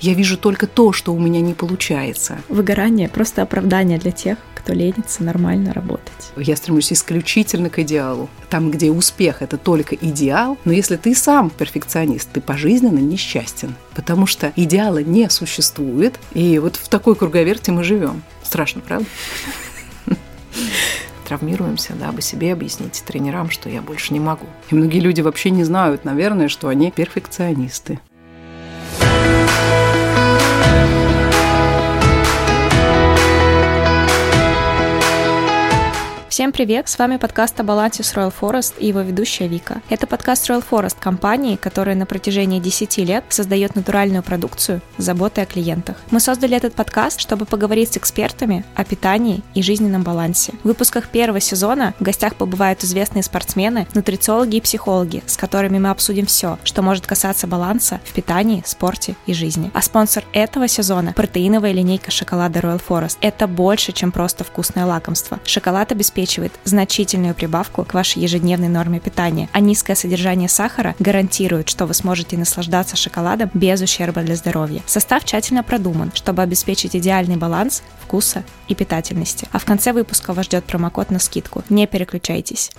Я вижу только то, что у меня не получается. Выгорание – просто оправдание для тех, кто ленится нормально работать. Я стремлюсь исключительно к идеалу. Там, где успех – это только идеал, но если ты сам перфекционист, ты пожизненно несчастен, потому что идеала не существует, и вот в такой круговерте мы живем. Страшно, правда? травмируемся, дабы себе объяснить тренерам, что я больше не могу. И многие люди вообще не знают, наверное, что они перфекционисты. Всем привет! С вами подкаст о балансе с Royal Forest и его ведущая Вика. Это подкаст Royal Forest компании, которая на протяжении 10 лет создает натуральную продукцию с заботой о клиентах. Мы создали этот подкаст, чтобы поговорить с экспертами о питании и жизненном балансе. В выпусках первого сезона в гостях побывают известные спортсмены, нутрициологи и психологи, с которыми мы обсудим все, что может касаться баланса в питании, спорте и жизни. А спонсор этого сезона – протеиновая линейка шоколада Royal Forest. Это больше, чем просто вкусное лакомство. Шоколад обеспечивает обеспечивает значительную прибавку к вашей ежедневной норме питания, а низкое содержание сахара гарантирует, что вы сможете наслаждаться шоколадом без ущерба для здоровья. Состав тщательно продуман, чтобы обеспечить идеальный баланс вкуса и питательности. А в конце выпуска вас ждет промокод на скидку. Не переключайтесь.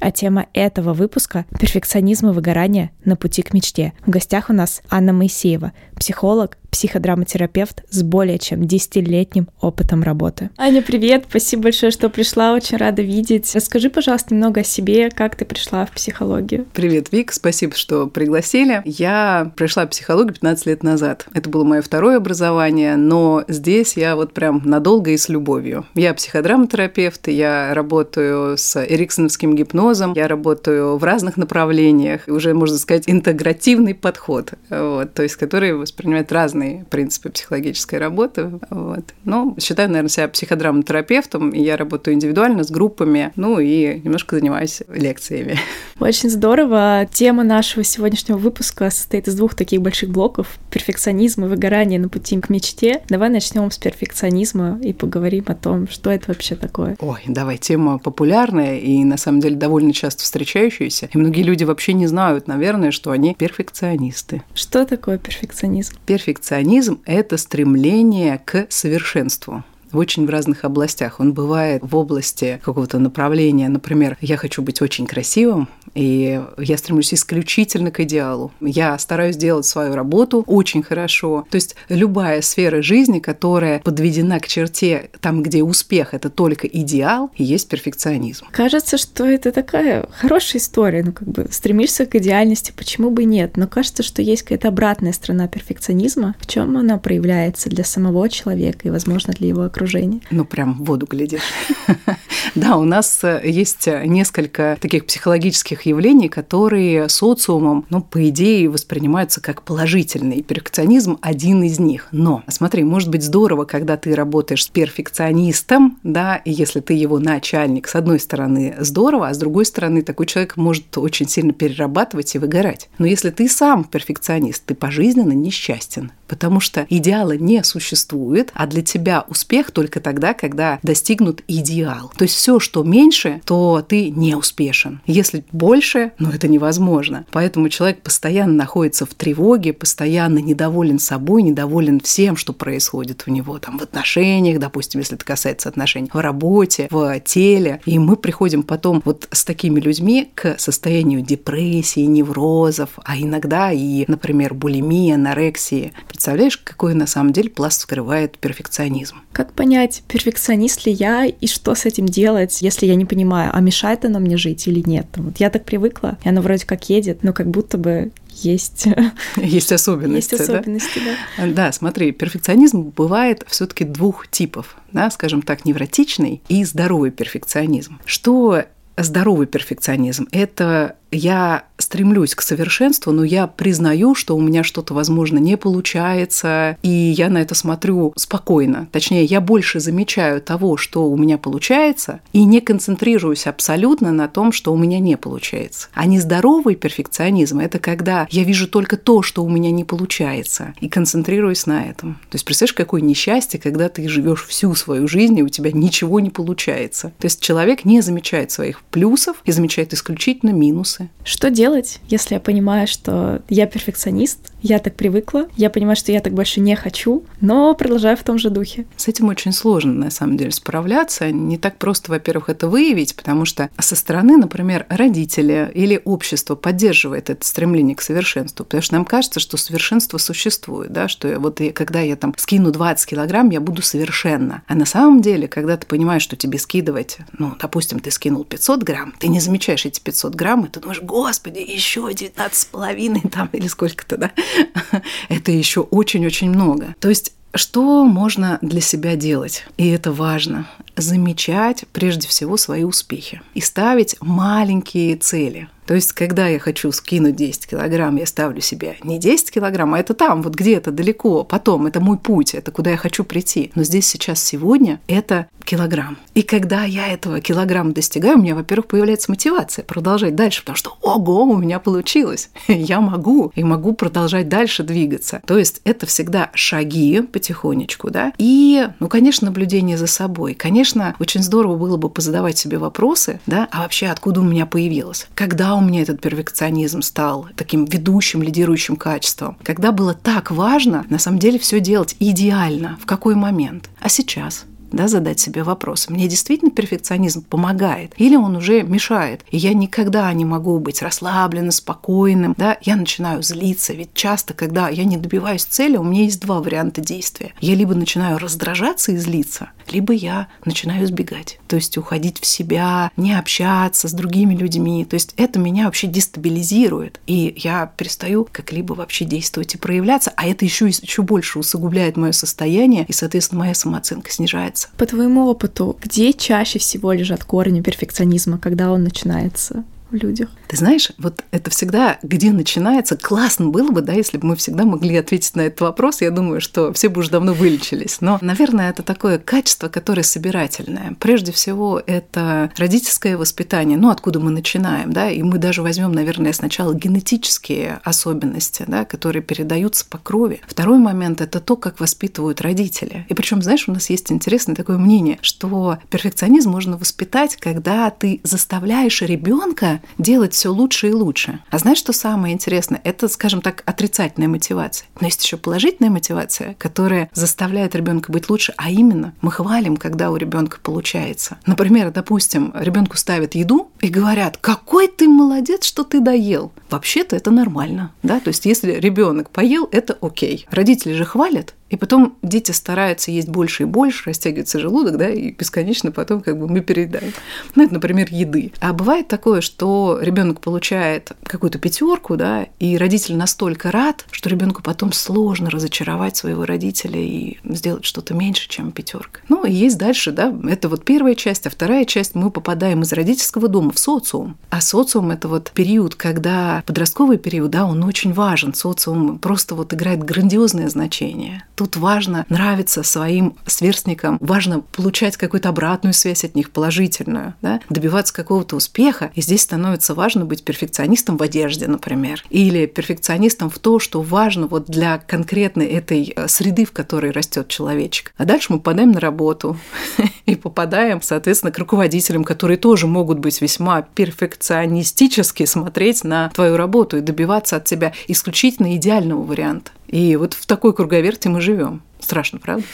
А тема этого выпуска – перфекционизм и выгорание на пути к мечте. В гостях у нас Анна Моисеева, психолог, психодраматерапевт с более чем 10-летним опытом работы. Аня, привет! Спасибо большое, что пришла, очень рада видеть. Расскажи, пожалуйста, немного о себе, как ты пришла в психологию. Привет, Вик, спасибо, что пригласили. Я пришла в психологию 15 лет назад. Это было мое второе образование, но здесь я вот прям надолго и с любовью. Я психодраматерапевт, я работаю с эриксоновским гипнозом, я работаю в разных направлениях, уже, можно сказать, интегративный подход, вот, то есть который воспринимает разные разные принципы психологической работы. Вот. Но считаю, наверное, себя психодраматерапевтом, и я работаю индивидуально с группами, ну и немножко занимаюсь лекциями. Очень здорово. Тема нашего сегодняшнего выпуска состоит из двух таких больших блоков – перфекционизм и выгорание на пути к мечте. Давай начнем с перфекционизма и поговорим о том, что это вообще такое. Ой, давай, тема популярная и на самом деле довольно часто встречающаяся. И многие люди вообще не знают, наверное, что они перфекционисты. Что такое перфекционизм? Перфекционизм перфекционизм – это стремление к совершенству очень в разных областях. Он бывает в области какого-то направления. Например, я хочу быть очень красивым, и я стремлюсь исключительно к идеалу. Я стараюсь делать свою работу очень хорошо. То есть любая сфера жизни, которая подведена к черте там, где успех – это только идеал, и есть перфекционизм. Кажется, что это такая хорошая история. Ну, как бы стремишься к идеальности, почему бы нет? Но кажется, что есть какая-то обратная сторона перфекционизма. В чем она проявляется для самого человека и, возможно, для его окружения? Ну, прям в воду глядишь. Да, у нас э, есть несколько таких психологических явлений, которые социумом, ну, по идее, воспринимаются как положительный. Перфекционизм – один из них. Но, смотри, может быть здорово, когда ты работаешь с перфекционистом, да, и если ты его начальник, с одной стороны, здорово, а с другой стороны, такой человек может очень сильно перерабатывать и выгорать. Но если ты сам перфекционист, ты пожизненно несчастен, потому что идеала не существует, а для тебя успех только тогда, когда достигнут идеал. То есть все, что меньше, то ты не успешен. Если больше но это невозможно. Поэтому человек постоянно находится в тревоге, постоянно недоволен собой, недоволен всем, что происходит у него там в отношениях, допустим, если это касается отношений, в работе, в теле. И мы приходим потом вот с такими людьми к состоянию депрессии, неврозов, а иногда и, например, булимии, анорексии. Представляешь, какой на самом деле пласт скрывает перфекционизм? Как понять, перфекционист ли я и что с этим делать, если я не понимаю, а мешает оно мне жить или нет? Вот я так привыкла, и оно вроде как едет, но как будто бы есть... Есть особенности. Есть особенности, да? Да, да смотри, перфекционизм бывает все таки двух типов, да, скажем так, невротичный и здоровый перфекционизм. Что здоровый перфекционизм? Это я стремлюсь к совершенству, но я признаю, что у меня что-то, возможно, не получается, и я на это смотрю спокойно. Точнее, я больше замечаю того, что у меня получается, и не концентрируюсь абсолютно на том, что у меня не получается. А нездоровый перфекционизм – это когда я вижу только то, что у меня не получается, и концентрируюсь на этом. То есть, представляешь, какое несчастье, когда ты живешь всю свою жизнь, и у тебя ничего не получается. То есть, человек не замечает своих плюсов и замечает исключительно минусы вопросы. Что делать, если я понимаю, что я перфекционист, я так привыкла, я понимаю, что я так больше не хочу, но продолжаю в том же духе? С этим очень сложно, на самом деле, справляться. Не так просто, во-первых, это выявить, потому что со стороны, например, родители или общество поддерживает это стремление к совершенству, потому что нам кажется, что совершенство существует, да, что вот и когда я там скину 20 килограмм, я буду совершенно. А на самом деле, когда ты понимаешь, что тебе скидывать, ну, допустим, ты скинул 500 грамм, ты не замечаешь эти 500 грамм, и ты думаешь, господи, еще 19 с половиной там или сколько-то, да, это еще очень-очень много. То есть что можно для себя делать? И это важно. Замечать прежде всего свои успехи и ставить маленькие цели. То есть, когда я хочу скинуть 10 килограмм, я ставлю себе не 10 килограмм, а это там, вот где-то далеко, потом, это мой путь, это куда я хочу прийти. Но здесь, сейчас, сегодня это килограмм. И когда я этого килограмма достигаю, у меня, во-первых, появляется мотивация продолжать дальше, потому что, ого, у меня получилось, я могу, и могу продолжать дальше двигаться. То есть, это всегда шаги потихонечку, да, и, ну, конечно, наблюдение за собой. Конечно, очень здорово было бы позадавать себе вопросы, да, а вообще откуда у меня появилось? Когда у меня этот перфекционизм стал таким ведущим, лидирующим качеством? Когда было так важно, на самом деле, все делать идеально, в какой момент? А сейчас? да, задать себе вопрос, мне действительно перфекционизм помогает или он уже мешает, и я никогда не могу быть расслабленным, спокойным, да, я начинаю злиться, ведь часто, когда я не добиваюсь цели, у меня есть два варианта действия. Я либо начинаю раздражаться и злиться, либо я начинаю избегать, то есть уходить в себя, не общаться с другими людьми, то есть это меня вообще дестабилизирует, и я перестаю как-либо вообще действовать и проявляться, а это еще, еще больше усугубляет мое состояние, и, соответственно, моя самооценка снижается? По твоему опыту, где чаще всего лежат корни перфекционизма, когда он начинается? В людях. Ты знаешь, вот это всегда, где начинается, классно было бы, да, если бы мы всегда могли ответить на этот вопрос. Я думаю, что все бы уже давно вылечились. Но, наверное, это такое качество, которое собирательное. Прежде всего, это родительское воспитание, ну, откуда мы начинаем, да, и мы даже возьмем, наверное, сначала генетические особенности, да, которые передаются по крови. Второй момент – это то, как воспитывают родители. И причем, знаешь, у нас есть интересное такое мнение, что перфекционизм можно воспитать, когда ты заставляешь ребенка делать все лучше и лучше. А знаешь, что самое интересное? Это, скажем так, отрицательная мотивация. Но есть еще положительная мотивация, которая заставляет ребенка быть лучше, а именно мы хвалим, когда у ребенка получается. Например, допустим, ребенку ставят еду и говорят, какой ты молодец, что ты доел. Вообще-то это нормально, да, то есть если ребенок поел, это окей. Родители же хвалят, и потом дети стараются есть больше и больше, растягивается желудок, да, и бесконечно потом как бы мы переедаем. Ну, это, например, еды. А бывает такое, что ребенок получает какую-то пятерку, да, и родитель настолько рад, что ребенку потом сложно разочаровать своего родителя и сделать что-то меньше, чем пятерка. Ну, и есть дальше, да, это вот первая часть, а вторая часть мы попадаем из родительского дома в социум. А социум это вот период, когда подростковый период, да, он очень важен. Социум просто вот играет грандиозное значение Тут важно нравиться своим сверстникам, важно получать какую-то обратную связь от них, положительную, да? добиваться какого-то успеха. И здесь становится важно быть перфекционистом в одежде, например, или перфекционистом в то, что важно вот для конкретной этой э, среды, в которой растет человечек. А дальше мы попадаем на работу и попадаем, соответственно, к руководителям, которые тоже могут быть весьма перфекционистически смотреть на твою работу и добиваться от тебя исключительно идеального варианта. И вот в такой круговерте мы живем. Страшно, правда?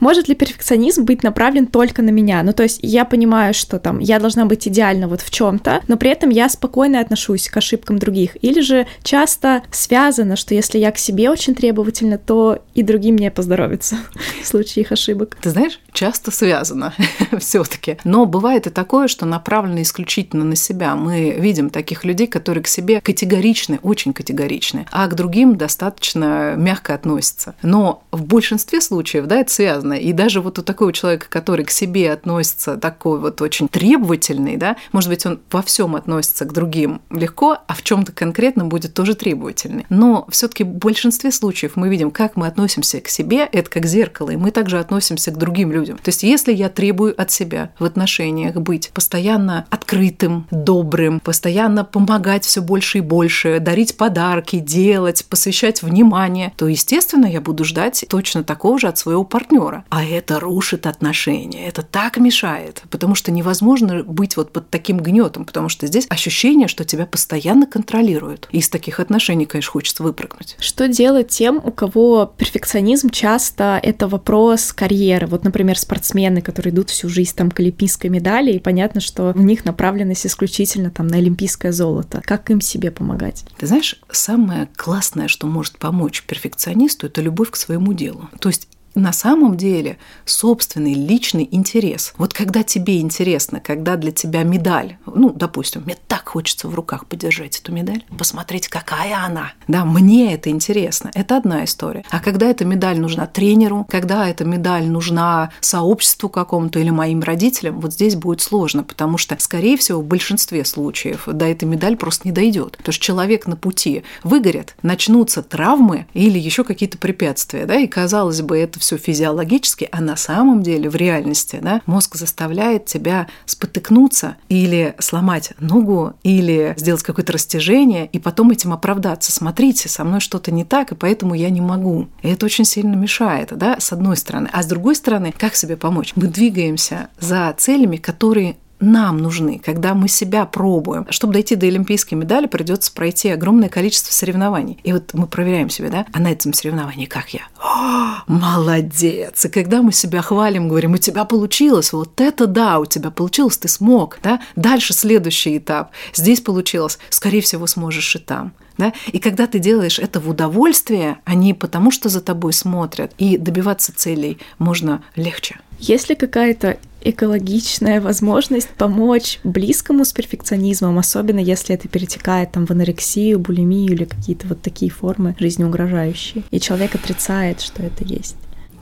Может ли перфекционизм быть направлен только на меня? Ну, то есть я понимаю, что там я должна быть идеальна вот в чем-то, но при этом я спокойно отношусь к ошибкам других. Или же часто связано, что если я к себе очень требовательна, то и другим не поздоровится в случае их ошибок. Ты знаешь, часто связано все-таки. Но бывает и такое, что направлено исключительно на себя. Мы видим таких людей, которые к себе категоричны, очень категоричны, а к другим достаточно мягко относятся. Но в большинстве случаев, да, это связано связано. И даже вот у такого человека, который к себе относится такой вот очень требовательный, да, может быть, он во всем относится к другим легко, а в чем-то конкретно будет тоже требовательный. Но все-таки в большинстве случаев мы видим, как мы относимся к себе, это как зеркало, и мы также относимся к другим людям. То есть, если я требую от себя в отношениях быть постоянно открытым, добрым, постоянно помогать все больше и больше, дарить подарки, делать, посвящать внимание, то, естественно, я буду ждать точно такого же от своего партнера партнера. А это рушит отношения, это так мешает, потому что невозможно быть вот под таким гнетом, потому что здесь ощущение, что тебя постоянно контролируют. И из таких отношений, конечно, хочется выпрыгнуть. Что делать тем, у кого перфекционизм часто это вопрос карьеры? Вот, например, спортсмены, которые идут всю жизнь там к олимпийской медали, и понятно, что у них направленность исключительно там на олимпийское золото. Как им себе помогать? Ты знаешь, самое классное, что может помочь перфекционисту, это любовь к своему делу. То есть на самом деле собственный личный интерес. Вот когда тебе интересно, когда для тебя медаль, ну, допустим, мне так хочется в руках подержать эту медаль, посмотреть, какая она. Да, мне это интересно. Это одна история. А когда эта медаль нужна тренеру, когда эта медаль нужна сообществу какому-то или моим родителям, вот здесь будет сложно, потому что, скорее всего, в большинстве случаев до этой медаль просто не дойдет. Потому что человек на пути выгорит, начнутся травмы или еще какие-то препятствия, да, и казалось бы, это все физиологически, а на самом деле в реальности да, мозг заставляет тебя спотыкнуться или сломать ногу, или сделать какое-то растяжение, и потом этим оправдаться. Смотрите, со мной что-то не так, и поэтому я не могу. И это очень сильно мешает, да, с одной стороны. А с другой стороны, как себе помочь? Мы двигаемся за целями, которые нам нужны, когда мы себя пробуем. Чтобы дойти до олимпийской медали, придется пройти огромное количество соревнований. И вот мы проверяем себя, да, а на этом соревновании как я? О, молодец! И когда мы себя хвалим, говорим, у тебя получилось, вот это да, у тебя получилось, ты смог, да? Дальше следующий этап. Здесь получилось, скорее всего, сможешь и там. Да? И когда ты делаешь это в удовольствие, а не потому, что за тобой смотрят, и добиваться целей можно легче. Есть ли какая-то экологичная возможность помочь близкому с перфекционизмом, особенно если это перетекает там в анорексию, булимию или какие-то вот такие формы жизнеугрожающие, и человек отрицает, что это есть.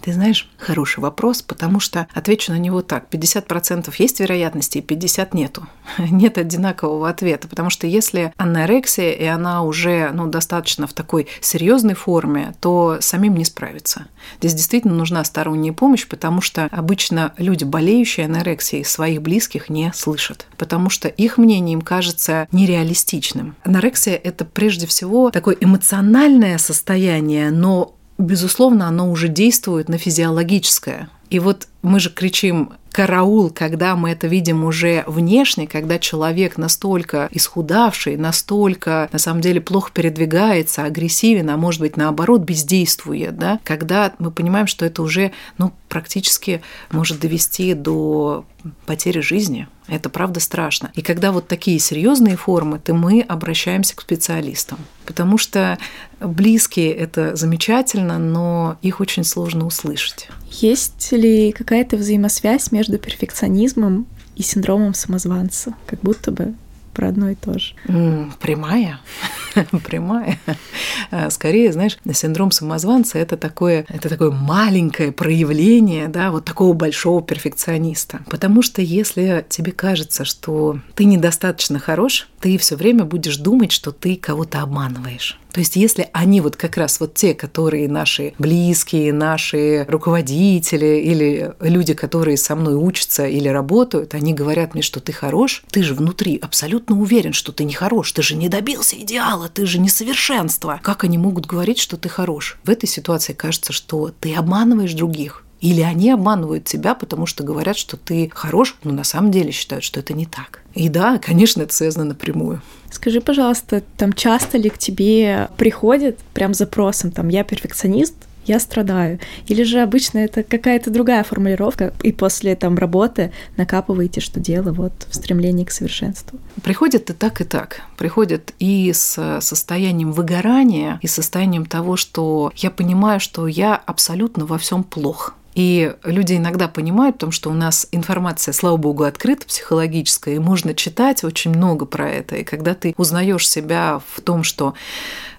Ты знаешь, хороший вопрос, потому что отвечу на него так. 50% есть вероятности, и 50% нету. Нет одинакового ответа, потому что если анорексия, и она уже ну, достаточно в такой серьезной форме, то самим не справиться. Здесь действительно нужна сторонняя помощь, потому что обычно люди, болеющие анорексией, своих близких не слышат, потому что их мнение им кажется нереалистичным. Анорексия – это прежде всего такое эмоциональное состояние, но безусловно, оно уже действует на физиологическое. И вот мы же кричим караул, когда мы это видим уже внешне, когда человек настолько исхудавший, настолько, на самом деле, плохо передвигается, агрессивен, а может быть, наоборот, бездействует, да, когда мы понимаем, что это уже, ну, практически может довести до потери жизни. Это правда страшно. И когда вот такие серьезные формы, то мы обращаемся к специалистам. Потому что близкие это замечательно, но их очень сложно услышать. Есть ли какая-то взаимосвязь между перфекционизмом и синдромом самозванца? Как будто бы про одно и то же. Прямая. Прямая. А, скорее, знаешь, синдром самозванца это такое, это такое маленькое проявление, да, вот такого большого перфекциониста. Потому что если тебе кажется, что ты недостаточно хорош, ты все время будешь думать, что ты кого-то обманываешь. То есть если они вот как раз вот те, которые наши близкие, наши руководители или люди, которые со мной учатся или работают, они говорят мне, что ты хорош, ты же внутри абсолютно уверен, что ты не хорош, ты же не добился идеала, ты же несовершенство. Как они могут говорить, что ты хорош? В этой ситуации кажется, что ты обманываешь других. Или они обманывают тебя, потому что говорят, что ты хорош, но на самом деле считают, что это не так. И да, конечно, это связано напрямую. Скажи, пожалуйста, там часто ли к тебе приходит прям запросом, там, я перфекционист, я страдаю. Или же обычно это какая-то другая формулировка, и после там работы накапываете, что дело вот в стремлении к совершенству. Приходит и так, и так. Приходит и с состоянием выгорания, и состоянием того, что я понимаю, что я абсолютно во всем плох и люди иногда понимают, потому что у нас информация, слава богу, открыта психологическая, и можно читать очень много про это. И когда ты узнаешь себя в том, что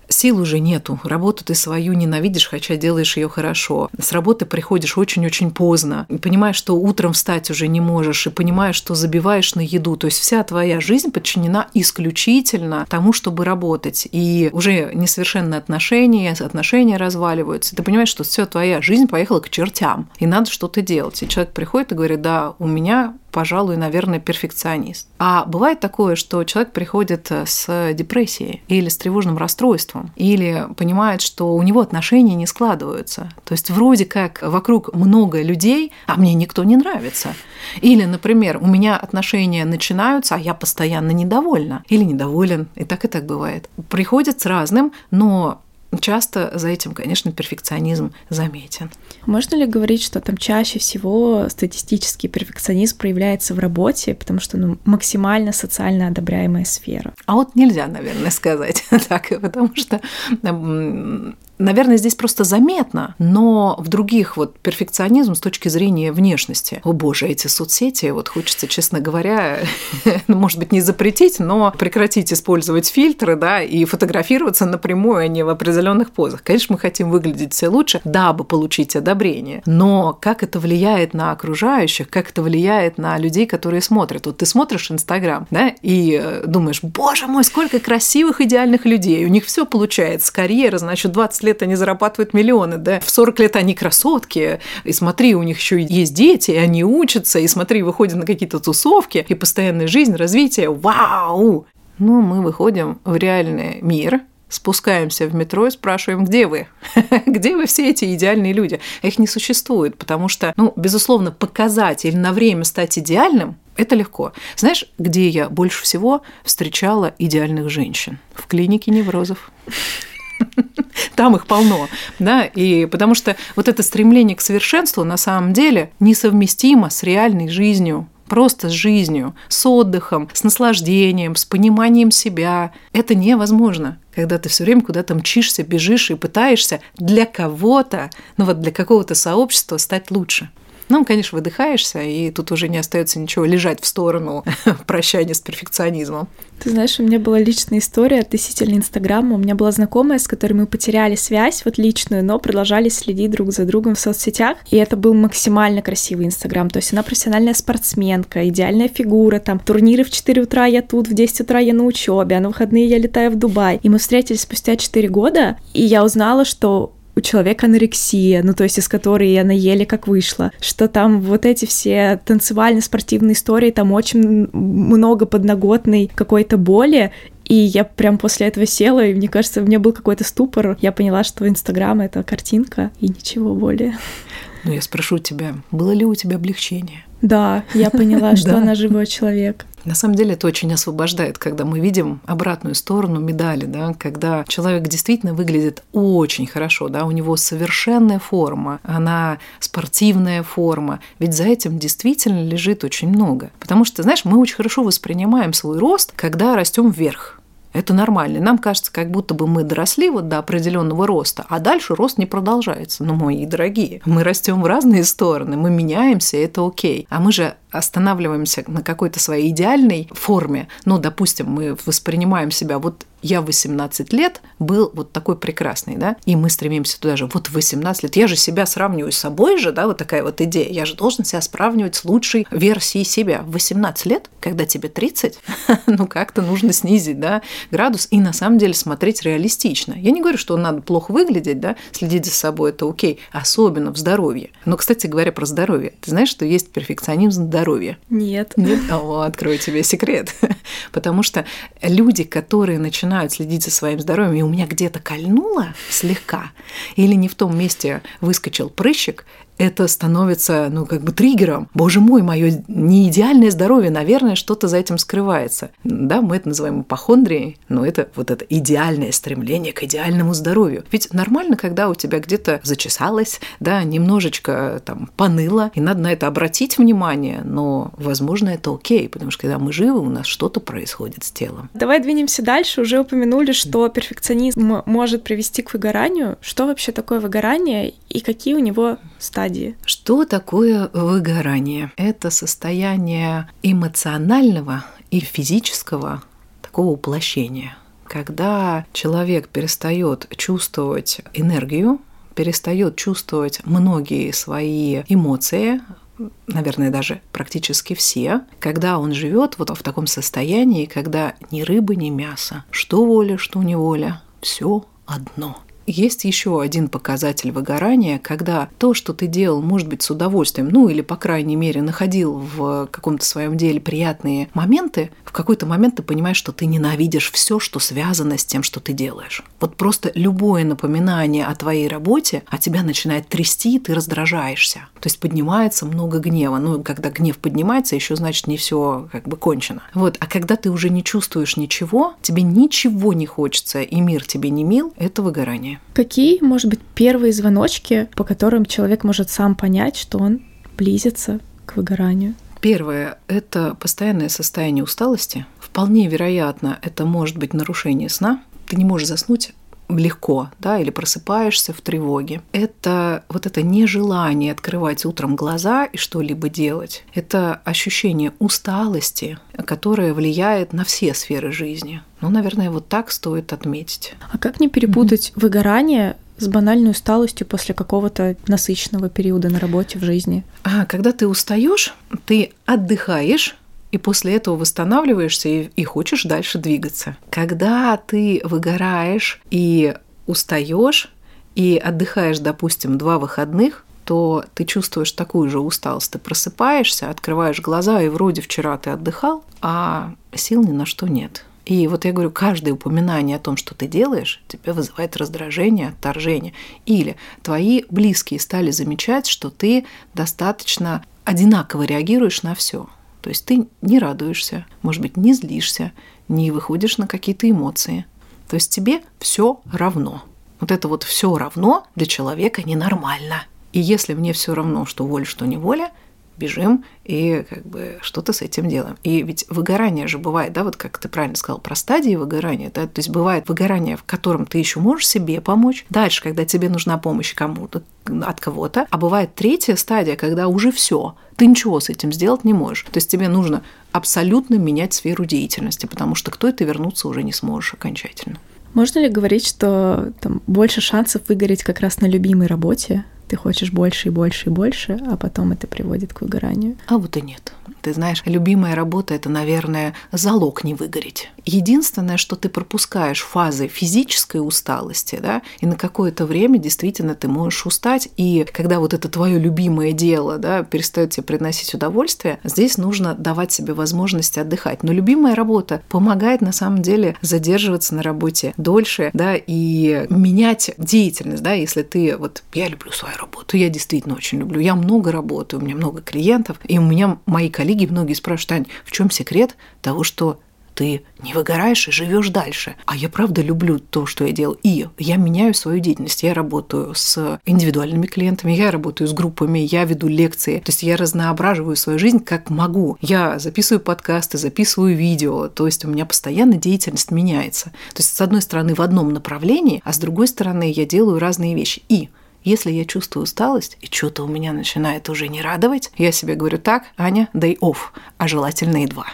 сил уже нету. Работу ты свою ненавидишь, хотя делаешь ее хорошо. С работы приходишь очень-очень поздно. И понимаешь, что утром встать уже не можешь, и понимаешь, что забиваешь на еду. То есть вся твоя жизнь подчинена исключительно тому, чтобы работать. И уже несовершенные отношения, отношения разваливаются. Ты понимаешь, что все твоя жизнь поехала к чертям, и надо что-то делать. И человек приходит и говорит, да, у меня пожалуй, наверное, перфекционист. А бывает такое, что человек приходит с депрессией или с тревожным расстройством, или понимает, что у него отношения не складываются. То есть вроде как вокруг много людей, а мне никто не нравится. Или, например, у меня отношения начинаются, а я постоянно недовольна или недоволен. И так и так бывает. Приходят с разным, но часто за этим, конечно, перфекционизм заметен. Можно ли говорить, что там чаще всего статистический перфекционизм проявляется в работе, потому что ну, максимально социально одобряемая сфера? А вот нельзя, наверное, сказать так, потому что Наверное, здесь просто заметно, но в других вот перфекционизм с точки зрения внешности. О боже, эти соцсети, вот хочется, честно говоря, ну, может быть, не запретить, но прекратить использовать фильтры, да, и фотографироваться напрямую, а не в определенных позах. Конечно, мы хотим выглядеть все лучше, дабы получить одобрение, но как это влияет на окружающих, как это влияет на людей, которые смотрят. Вот ты смотришь Инстаграм, да, и э, думаешь, боже мой, сколько красивых, идеальных людей, у них все получается, карьера, значит, 20 лет они зарабатывают миллионы, да, в 40 лет они красотки, и смотри, у них еще есть дети, и они учатся, и смотри, выходят на какие-то тусовки, и постоянная жизнь, развитие, вау! Ну, мы выходим в реальный мир, спускаемся в метро и спрашиваем, где вы? где вы все эти идеальные люди? Их не существует, потому что, ну, безусловно, показать или на время стать идеальным это легко. Знаешь, где я больше всего встречала идеальных женщин? В клинике неврозов. Там их полно, да, и потому что вот это стремление к совершенству на самом деле несовместимо с реальной жизнью, просто с жизнью, с отдыхом, с наслаждением, с пониманием себя. Это невозможно, когда ты все время куда-то мчишься, бежишь и пытаешься для кого-то, ну вот для какого-то сообщества стать лучше. Ну, конечно, выдыхаешься, и тут уже не остается ничего лежать в сторону прощания с перфекционизмом. Ты знаешь, у меня была личная история относительно Инстаграма. У меня была знакомая, с которой мы потеряли связь, вот личную, но продолжали следить друг за другом в соцсетях. И это был максимально красивый Инстаграм. То есть она профессиональная спортсменка, идеальная фигура, там турниры в 4 утра я тут, в 10 утра я на учебе, а на выходные я летаю в Дубай. И мы встретились спустя 4 года, и я узнала, что у человека анорексия, ну то есть из которой она еле как вышла, что там вот эти все танцевально-спортивные истории, там очень много подноготной какой-то боли, и я прям после этого села, и мне кажется, у меня был какой-то ступор. Я поняла, что Инстаграм — это картинка и ничего более. Ну, я спрошу тебя, было ли у тебя облегчение? Да, я поняла, что она живой человек. На самом деле это очень освобождает, когда мы видим обратную сторону медали, да, когда человек действительно выглядит очень хорошо, да, у него совершенная форма, она спортивная форма, ведь за этим действительно лежит очень много. Потому что, знаешь, мы очень хорошо воспринимаем свой рост, когда растем вверх. Это нормально. Нам кажется, как будто бы мы доросли вот до определенного роста, а дальше рост не продолжается. Но, мои дорогие, мы растем в разные стороны, мы меняемся, это окей. А мы же останавливаемся на какой-то своей идеальной форме. Ну, допустим, мы воспринимаем себя вот я в 18 лет был вот такой прекрасный, да, и мы стремимся туда же, вот в 18 лет, я же себя сравниваю с собой же, да, вот такая вот идея, я же должен себя сравнивать с лучшей версией себя. В 18 лет, когда тебе 30, ну как-то нужно снизить, да, градус и на самом деле смотреть реалистично. Я не говорю, что надо плохо выглядеть, да, следить за собой, это окей, особенно в здоровье. Но, кстати говоря, про здоровье, ты знаешь, что есть перфекционизм здоровья? Нет. Нет? О, открою тебе секрет. Потому что люди, которые начинают следить за своим здоровьем, и у меня где-то кольнуло слегка, или не в том месте выскочил прыщик, это становится, ну, как бы триггером. Боже мой, мое неидеальное здоровье, наверное, что-то за этим скрывается. Да, мы это называем ипохондрией, но это вот это идеальное стремление к идеальному здоровью. Ведь нормально, когда у тебя где-то зачесалось, да, немножечко там поныло, и надо на это обратить внимание, но, возможно, это окей, потому что когда мы живы, у нас что-то происходит с телом. Давай двинемся дальше. Уже упомянули, что перфекционизм может привести к выгоранию. Что вообще такое выгорание и какие у него стадии? Что такое выгорание? Это состояние эмоционального и физического такого уплощения, когда человек перестает чувствовать энергию, перестает чувствовать многие свои эмоции, наверное, даже практически все, когда он живет вот в таком состоянии, когда ни рыбы, ни мясо, что воля, что неволя, все одно. Есть еще один показатель выгорания, когда то, что ты делал, может быть, с удовольствием, ну или, по крайней мере, находил в каком-то своем деле приятные моменты, в какой-то момент ты понимаешь, что ты ненавидишь все, что связано с тем, что ты делаешь. Вот просто любое напоминание о твоей работе, а тебя начинает трясти, ты раздражаешься. То есть поднимается много гнева. Ну, когда гнев поднимается, еще значит не все как бы кончено. Вот. А когда ты уже не чувствуешь ничего, тебе ничего не хочется, и мир тебе не мил, это выгорание. Какие, может быть, первые звоночки, по которым человек может сам понять, что он близится к выгоранию? Первое – это постоянное состояние усталости. Вполне вероятно, это может быть нарушение сна. Ты не можешь заснуть легко, да, или просыпаешься в тревоге. Это вот это нежелание открывать утром глаза и что-либо делать. Это ощущение усталости, которое влияет на все сферы жизни. Ну, наверное, вот так стоит отметить. А как не перепутать mm-hmm. выгорание с банальной усталостью после какого-то насыщенного периода на работе в жизни? А, когда ты устаешь, ты отдыхаешь, и после этого восстанавливаешься и, и хочешь дальше двигаться. Когда ты выгораешь и устаешь и отдыхаешь, допустим, два выходных, то ты чувствуешь такую же усталость. Ты просыпаешься, открываешь глаза, и вроде вчера ты отдыхал, а сил ни на что нет. И вот я говорю, каждое упоминание о том, что ты делаешь, тебя вызывает раздражение, отторжение. Или твои близкие стали замечать, что ты достаточно одинаково реагируешь на все. То есть ты не радуешься, может быть, не злишься, не выходишь на какие-то эмоции. То есть тебе все равно. Вот это вот все равно для человека ненормально. И если мне все равно, что воля, что не воля, бежим и как бы что-то с этим делаем. И ведь выгорание же бывает, да, вот как ты правильно сказал, про стадии выгорания, да, то есть бывает выгорание, в котором ты еще можешь себе помочь, дальше, когда тебе нужна помощь кому-то, от кого-то, а бывает третья стадия, когда уже все, ты ничего с этим сделать не можешь. То есть тебе нужно абсолютно менять сферу деятельности, потому что к той ты вернуться уже не сможешь окончательно. Можно ли говорить, что там больше шансов выгореть как раз на любимой работе, ты хочешь больше и больше и больше, а потом это приводит к выгоранию. А вот и нет. Ты знаешь, любимая работа – это, наверное, залог не выгореть. Единственное, что ты пропускаешь фазы физической усталости, да, и на какое-то время действительно ты можешь устать, и когда вот это твое любимое дело, да, перестает тебе приносить удовольствие, здесь нужно давать себе возможность отдыхать. Но любимая работа помогает на самом деле задерживаться на работе дольше, да, и менять деятельность, да, если ты вот я люблю свою работу, я действительно очень люблю, я много работаю, у меня много клиентов, и у меня мои коллеги многие спрашивают, Тань, в чем секрет того, что ты не выгораешь и живешь дальше. А я правда люблю то, что я делаю. И я меняю свою деятельность. Я работаю с индивидуальными клиентами, я работаю с группами, я веду лекции. То есть я разноображиваю свою жизнь как могу. Я записываю подкасты, записываю видео. То есть у меня постоянно деятельность меняется. То есть с одной стороны в одном направлении, а с другой стороны я делаю разные вещи. И если я чувствую усталость, и что-то у меня начинает уже не радовать, я себе говорю, так, Аня, day off, а желательно и два.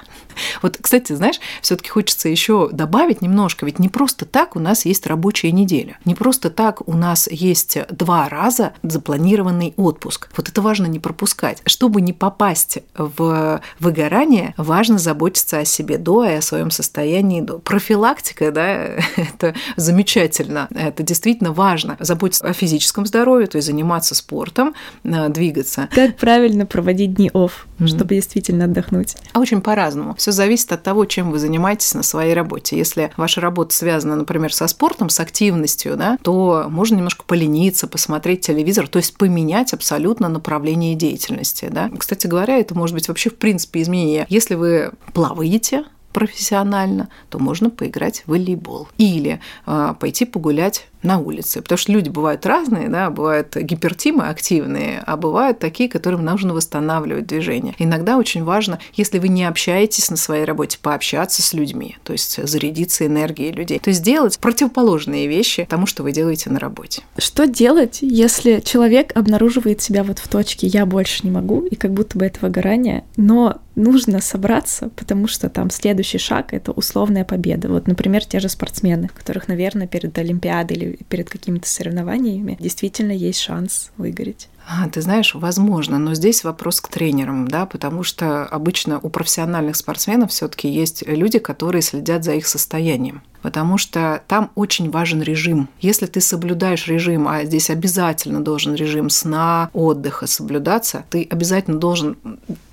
Вот, кстати, знаешь, все-таки хочется еще добавить немножко, ведь не просто так у нас есть рабочая неделя, не просто так у нас есть два раза запланированный отпуск. Вот это важно не пропускать. Чтобы не попасть в выгорание, важно заботиться о себе до и о своем состоянии до. Профилактика, да, это замечательно, это действительно важно. Заботиться о физическом здоровье, то есть заниматься спортом, э, двигаться. Как правильно проводить дни офф, mm-hmm. чтобы действительно отдохнуть? А очень по-разному. Все зависит от того, чем вы занимаетесь на своей работе. Если ваша работа связана, например, со спортом, с активностью, да, то можно немножко полениться, посмотреть телевизор, то есть поменять абсолютно направление деятельности. Да. Кстати говоря, это может быть вообще в принципе изменение. Если вы плаваете, профессионально, то можно поиграть в волейбол. Или э, пойти погулять на улице. Потому что люди бывают разные, да, бывают гипертимы активные, а бывают такие, которым нужно восстанавливать движение. Иногда очень важно, если вы не общаетесь на своей работе, пообщаться с людьми, то есть зарядиться энергией людей. То есть делать противоположные вещи тому, что вы делаете на работе. Что делать, если человек обнаруживает себя вот в точке «я больше не могу», и как будто бы это выгорание, но нужно собраться, потому что там следующий шаг — это условная победа. Вот, например, те же спортсмены, которых, наверное, перед Олимпиадой или перед какими-то соревнованиями, действительно есть шанс выгореть. А, ты знаешь, возможно, но здесь вопрос к тренерам, да, потому что обычно у профессиональных спортсменов все-таки есть люди, которые следят за их состоянием. потому что там очень важен режим. Если ты соблюдаешь режим, а здесь обязательно должен режим сна, отдыха соблюдаться, ты обязательно должен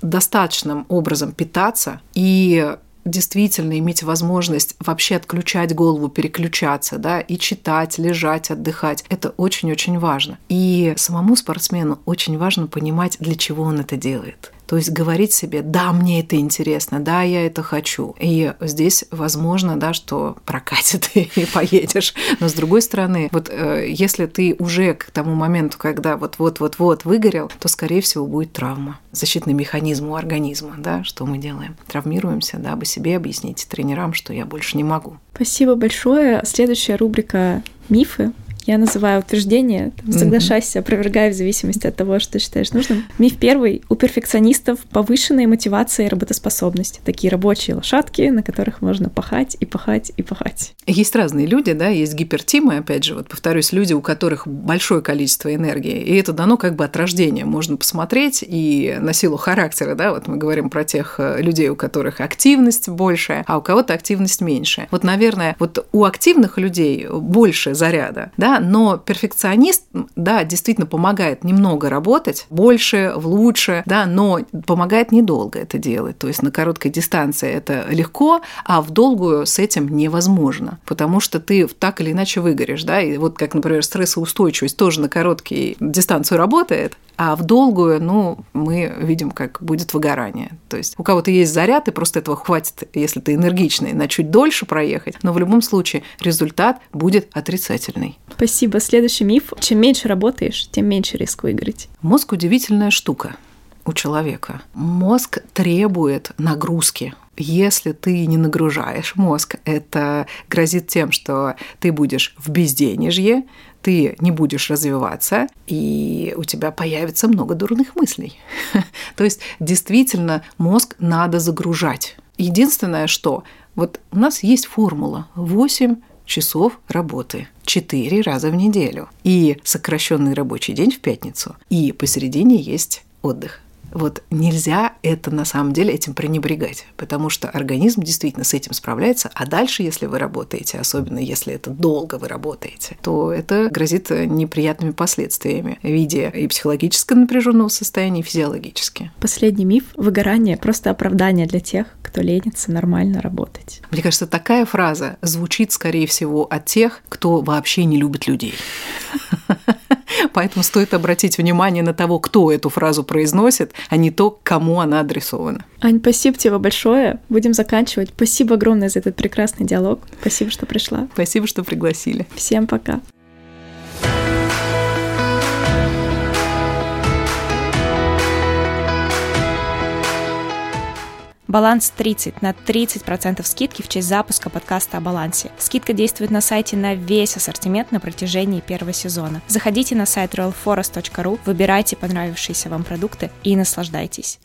достаточным образом питаться и действительно иметь возможность вообще отключать голову, переключаться, да, и читать, лежать, отдыхать. Это очень-очень важно. И самому спортсмену очень важно понимать, для чего он это делает. То есть говорить себе, да, мне это интересно, да, я это хочу. И здесь возможно, да, что прокатит и поедешь. Но с другой стороны, вот э, если ты уже к тому моменту, когда вот-вот-вот-вот выгорел, то, скорее всего, будет травма. Защитный механизм у организма, да, что мы делаем? Травмируемся, да, бы себе объясните тренерам, что я больше не могу. Спасибо большое. Следующая рубрика «Мифы». Я называю утверждение, там, соглашайся, опровергай в зависимости от того, что ты считаешь нужным. Миф первый. У перфекционистов повышенная мотивация и работоспособность. Такие рабочие лошадки, на которых можно пахать и пахать и пахать. Есть разные люди, да, есть гипертимы, опять же, вот повторюсь, люди, у которых большое количество энергии, и это дано как бы от рождения. Можно посмотреть и на силу характера, да, вот мы говорим про тех э, людей, у которых активность большая, а у кого-то активность меньше. Вот, наверное, вот у активных людей больше заряда, да, но перфекционист, да, действительно помогает немного работать, больше, в лучше, да, но помогает недолго это делать. То есть на короткой дистанции это легко, а в долгую с этим невозможно, потому что ты так или иначе выгоришь, да, и вот как, например, стрессоустойчивость тоже на короткие дистанцию работает, а в долгую, ну, мы видим, как будет выгорание. То есть у кого-то есть заряд, и просто этого хватит, если ты энергичный, на чуть дольше проехать, но в любом случае результат будет отрицательный. Спасибо. Следующий миф. Чем меньше работаешь, тем меньше риск выиграть. Мозг удивительная штука у человека. Мозг требует нагрузки. Если ты не нагружаешь мозг, это грозит тем, что ты будешь в безденежье, ты не будешь развиваться, и у тебя появится много дурных мыслей. То есть действительно мозг надо загружать. Единственное, что вот у нас есть формула 8 часов работы. 4 раза в неделю. И сокращенный рабочий день в пятницу. И посередине есть отдых. Вот нельзя это на самом деле этим пренебрегать, потому что организм действительно с этим справляется, а дальше, если вы работаете, особенно если это долго вы работаете, то это грозит неприятными последствиями в виде и психологического напряженного состояния, и физиологически. Последний миф – выгорание – просто оправдание для тех, кто ленится нормально работать. Мне кажется, такая фраза звучит, скорее всего, от тех, кто вообще не любит людей. Поэтому стоит обратить внимание на того, кто эту фразу произносит, а не то, кому она адресована. Ань, спасибо тебе большое. Будем заканчивать. Спасибо огромное за этот прекрасный диалог. Спасибо, что пришла. Спасибо, что пригласили. Всем пока. Баланс 30 на 30% скидки в честь запуска подкаста о балансе. Скидка действует на сайте на весь ассортимент на протяжении первого сезона. Заходите на сайт royalforest.ru, выбирайте понравившиеся вам продукты и наслаждайтесь.